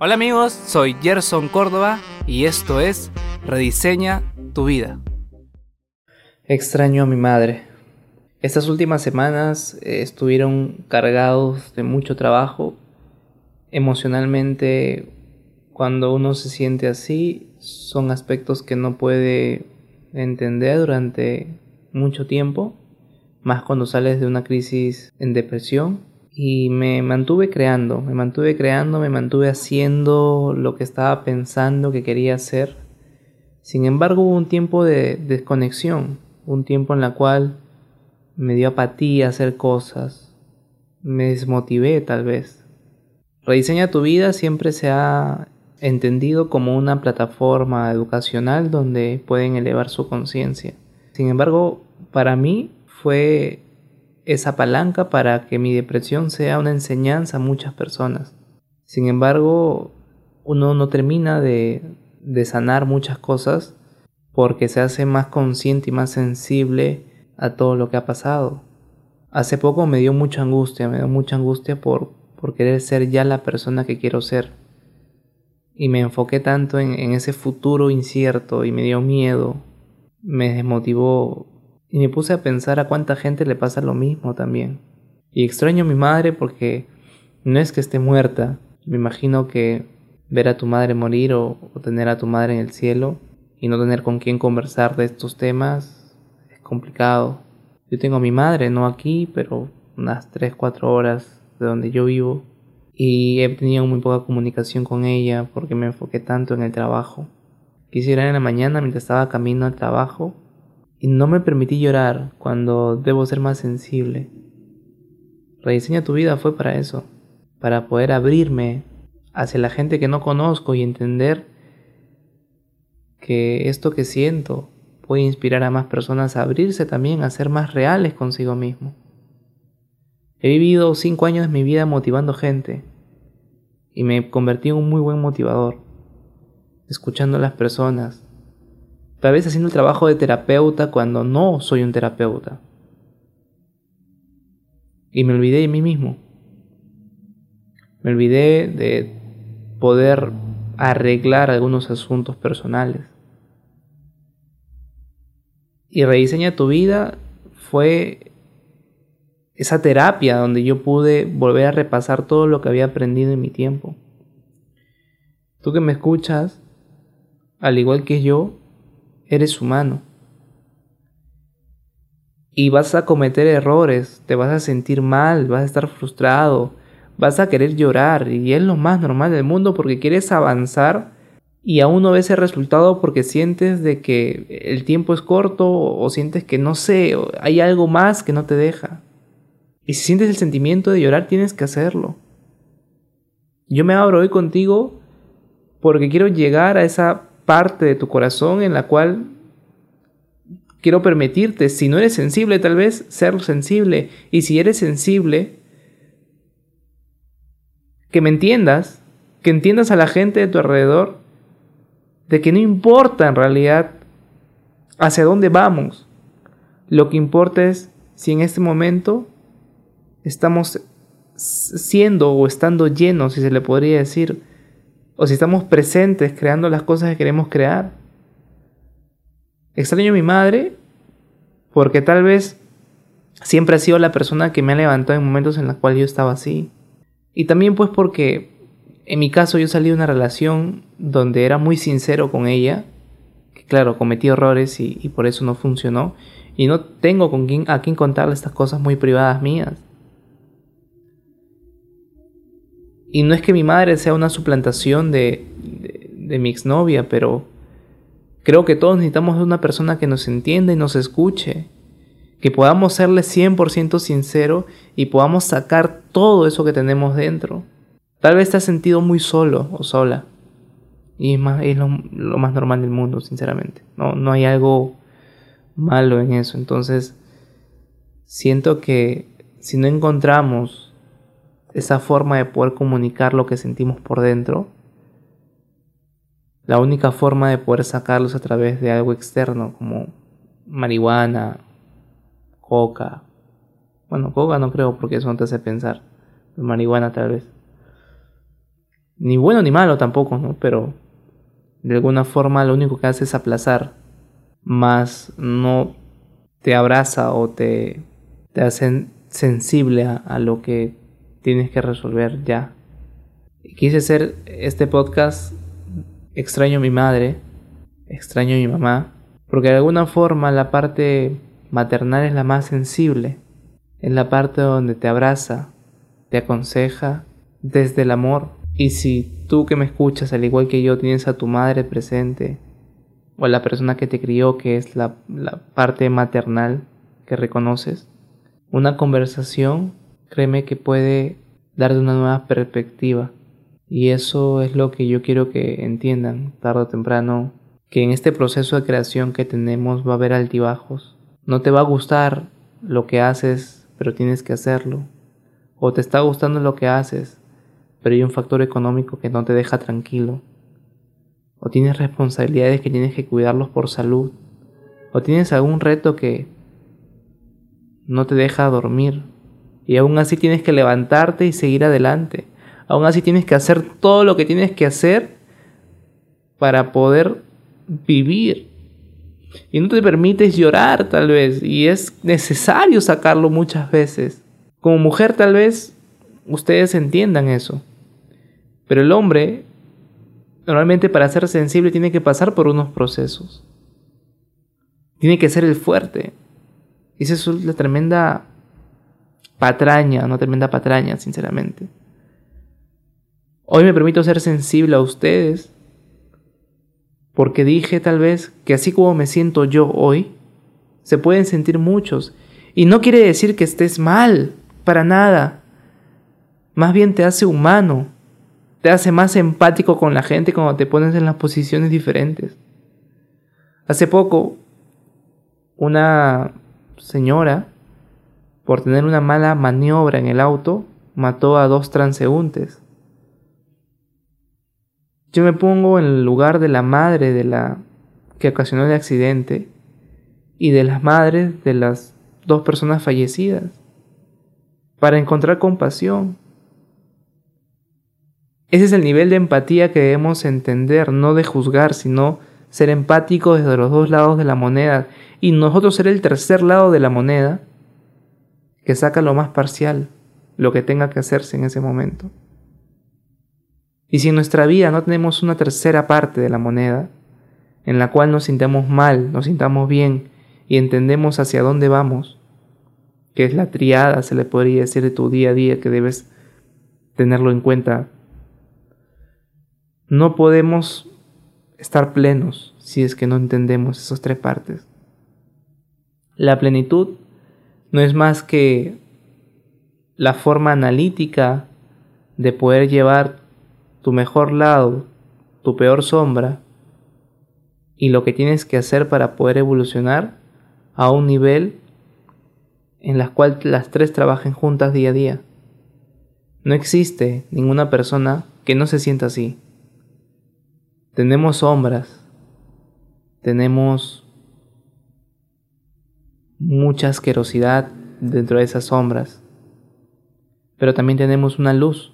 Hola amigos, soy Gerson Córdoba y esto es Rediseña tu vida. Extraño a mi madre. Estas últimas semanas eh, estuvieron cargados de mucho trabajo. Emocionalmente, cuando uno se siente así, son aspectos que no puede entender durante mucho tiempo, más cuando sales de una crisis en depresión y me mantuve creando, me mantuve creando, me mantuve haciendo lo que estaba pensando que quería hacer. Sin embargo, hubo un tiempo de desconexión, un tiempo en la cual me dio apatía hacer cosas, me desmotivé tal vez. Rediseña tu vida siempre se ha entendido como una plataforma educacional donde pueden elevar su conciencia. Sin embargo, para mí fue esa palanca para que mi depresión sea una enseñanza a muchas personas. Sin embargo, uno no termina de, de sanar muchas cosas porque se hace más consciente y más sensible a todo lo que ha pasado. Hace poco me dio mucha angustia, me dio mucha angustia por, por querer ser ya la persona que quiero ser. Y me enfoqué tanto en, en ese futuro incierto y me dio miedo, me desmotivó y me puse a pensar a cuánta gente le pasa lo mismo también. Y extraño a mi madre porque no es que esté muerta. Me imagino que ver a tu madre morir o, tener a tu madre en el cielo y no tener con quién conversar de estos temas es complicado. Yo tengo a mi madre, no aquí, pero unas 3-4 horas de donde yo vivo. Y he tenido muy poca comunicación con ella porque me enfoqué tanto en el trabajo. Quisiera en la mañana mientras estaba camino al trabajo y no me permití llorar cuando debo ser más sensible. Rediseña tu vida fue para eso, para poder abrirme hacia la gente que no conozco y entender que esto que siento puede inspirar a más personas a abrirse también, a ser más reales consigo mismo. He vivido cinco años de mi vida motivando gente y me convertí en un muy buen motivador, escuchando a las personas, Tal vez haciendo el trabajo de terapeuta cuando no soy un terapeuta. Y me olvidé de mí mismo. Me olvidé de poder arreglar algunos asuntos personales. Y rediseña tu vida fue esa terapia donde yo pude volver a repasar todo lo que había aprendido en mi tiempo. Tú que me escuchas, al igual que yo, eres humano. Y vas a cometer errores, te vas a sentir mal, vas a estar frustrado, vas a querer llorar y es lo más normal del mundo porque quieres avanzar y aún no ves el resultado porque sientes de que el tiempo es corto o sientes que no sé, hay algo más que no te deja. Y si sientes el sentimiento de llorar tienes que hacerlo. Yo me abro hoy contigo porque quiero llegar a esa parte de tu corazón en la cual quiero permitirte, si no eres sensible, tal vez ser sensible. Y si eres sensible, que me entiendas, que entiendas a la gente de tu alrededor, de que no importa en realidad hacia dónde vamos. Lo que importa es si en este momento estamos siendo o estando llenos, si se le podría decir, o si estamos presentes creando las cosas que queremos crear. Extraño a mi madre porque tal vez siempre ha sido la persona que me ha levantado en momentos en los cuales yo estaba así. Y también pues porque en mi caso yo salí de una relación donde era muy sincero con ella, que claro, cometí errores y, por eso no funcionó, y no tengo con quién, a quién contarle estas cosas muy privadas mías. Y no es que mi madre sea una suplantación de, de, mi exnovia, pero creo que todos necesitamos una persona que nos entienda y nos escuche. Que podamos serle 100% sincero y podamos sacar todo eso que tenemos dentro. Tal vez te has sentido muy solo o sola. Y es, más, es lo, lo, más normal del mundo, sinceramente. No, no hay algo malo en eso. Entonces, siento que si no encontramos esa forma de poder comunicar lo que sentimos por dentro, la única forma de poder sacarlos a través de algo externo como marihuana, coca. Bueno, coca no creo porque eso no te hace pensar. marihuana tal vez. Ni bueno ni malo tampoco, ¿no? Pero de alguna forma lo único que hace es aplazar, más no te abraza o te, te hace sensible a lo que tienes que resolver ya. Quise hacer este podcast extraño a mi madre, extraño a mi mamá, porque de alguna forma la parte maternal es la más sensible, es la parte donde te abraza, te aconseja desde el amor. Y si tú que me escuchas, al igual que yo, tienes a tu madre presente, o a la persona que te crió, que es la, la parte maternal que reconoces, una conversación, créeme que puede darte una nueva perspectiva. Y eso es lo que yo quiero que entiendan, tarde o temprano, que en este proceso de creación que tenemos va a haber altibajos. No te va a gustar lo que haces, pero tienes que hacerlo. O te está gustando lo que haces, pero hay un factor económico que no te deja tranquilo. O tienes responsabilidades que tienes que cuidarlos por salud. O tienes algún reto que no te deja dormir. Y aún así tienes que levantarte y seguir adelante. Aún así tienes que hacer todo lo que tienes que hacer para poder vivir. Y no te permites llorar tal vez. Y es necesario sacarlo muchas veces. Como mujer tal vez ustedes entiendan eso. Pero el hombre normalmente para ser sensible tiene que pasar por unos procesos. Tiene que ser el fuerte. Y esa es la tremenda patraña, una tremenda patraña, sinceramente. Hoy me permito ser sensible a ustedes porque dije tal vez que así como me siento yo hoy, se pueden sentir muchos. Y no quiere decir que estés mal, para nada. Más bien te hace humano, te hace más empático con la gente cuando te pones en las posiciones diferentes. Hace poco, una señora, por tener una mala maniobra en el auto, mató a dos transeúntes. Yo me pongo en el lugar de la madre de la que ocasionó el accidente y de las madres de las dos personas fallecidas para encontrar compasión. Ese es el nivel de empatía que debemos entender, no de juzgar, sino ser empáticos desde los dos lados de la moneda y nosotros ser el tercer lado de la moneda que saca lo más parcial, lo que tenga que hacerse en ese momento. Y si en nuestra vida no tenemos una tercera parte de la moneda, en la cual nos sintamos mal, nos sintamos bien y entendemos hacia dónde vamos, que es la triada, se le podría decir, de tu día a día que debes tenerlo en cuenta, no podemos estar plenos si es que no entendemos esas tres partes. La plenitud no es más que la forma analítica de poder llevar tu mejor lado, tu peor sombra y lo que tienes que hacer para poder evolucionar a un nivel en el cual las tres trabajen juntas día a día. No existe ninguna persona que no se sienta así. Tenemos sombras, tenemos mucha asquerosidad dentro de esas sombras, pero también tenemos una luz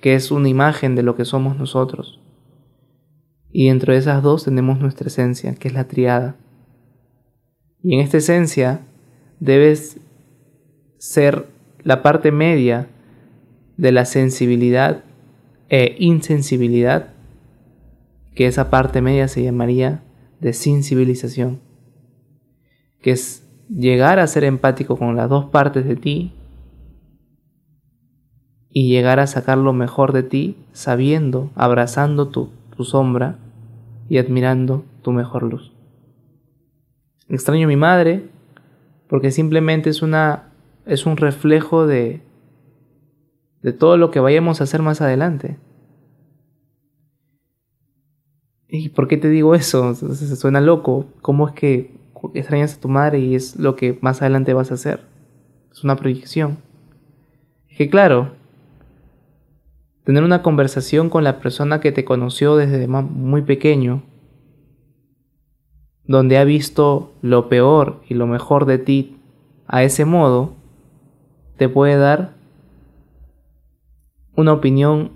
que es una imagen de lo que somos nosotros. Y dentro de esas dos tenemos nuestra esencia, que es la triada. Y en esta esencia debes ser la parte media de la sensibilidad e insensibilidad, que esa parte media se llamaría de sensibilización, que es llegar a ser empático con las dos partes de ti y llegar a sacar lo mejor de ti sabiendo, abrazando tu, tu sombra y admirando tu mejor luz. Extraño a mi madre porque simplemente es una es un reflejo de de todo lo que vayamos a hacer más adelante. ¿Y por qué te digo eso? Suena loco. ¿Cómo es que extrañas a tu madre y es lo que más adelante vas a hacer? Es una proyección. Que claro, tener una conversación con la persona que te conoció desde muy pequeño, donde ha visto lo peor y lo mejor de ti a ese modo, te puede dar una opinión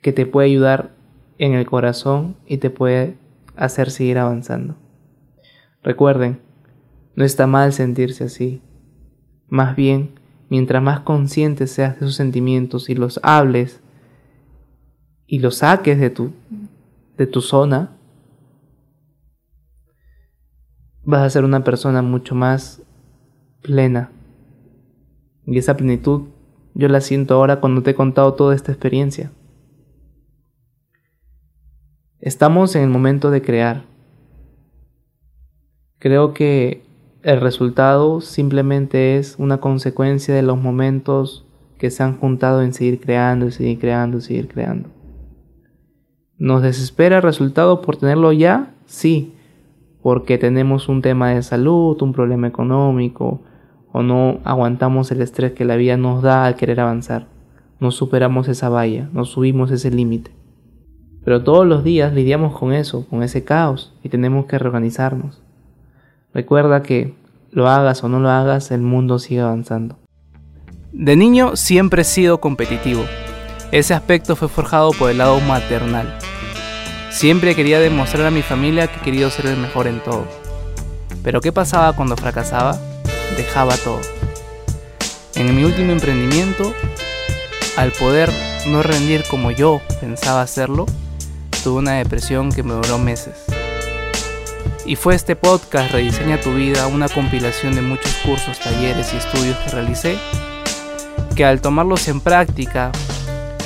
que te puede ayudar en el corazón y te puede hacer seguir avanzando. Recuerden, no está mal sentirse así. Más bien, mientras más consciente seas de sus sentimientos y los hables y los saques de tu, de tu zona, vas a ser una persona mucho más plena. Y esa plenitud yo la siento ahora cuando te he contado toda esta experiencia. Estamos en el momento de crear. Creo que el resultado simplemente es una consecuencia de los momentos que se han juntado en seguir creando seguir creando seguir creando. ¿Nos desespera el resultado por tenerlo ya? Sí, porque tenemos un tema de salud, un problema económico, o no aguantamos el estrés que la vida nos da al querer avanzar. No superamos esa valla, no subimos ese límite. Pero todos los días lidiamos con eso, con ese caos, y tenemos que reorganizarnos. Recuerda que lo hagas o no lo hagas, el mundo sigue avanzando. De niño siempre he sido competitivo. Ese aspecto fue forjado por el lado maternal. Siempre quería demostrar a mi familia que quería ser el mejor en todo. Pero ¿qué pasaba cuando fracasaba? Dejaba todo. En mi último emprendimiento, al poder no rendir como yo pensaba hacerlo, tuve una depresión que me duró meses. Y fue este podcast Rediseña tu vida, una compilación de muchos cursos, talleres y estudios que realicé, que al tomarlos en práctica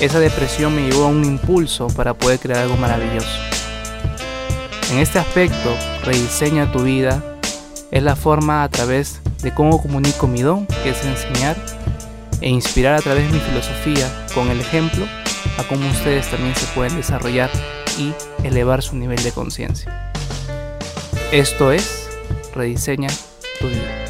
esa depresión me llevó a un impulso para poder crear algo maravilloso. En este aspecto, rediseña tu vida es la forma a través de cómo comunico mi don, que es enseñar, e inspirar a través de mi filosofía con el ejemplo a cómo ustedes también se pueden desarrollar y elevar su nivel de conciencia. Esto es Rediseña tu vida.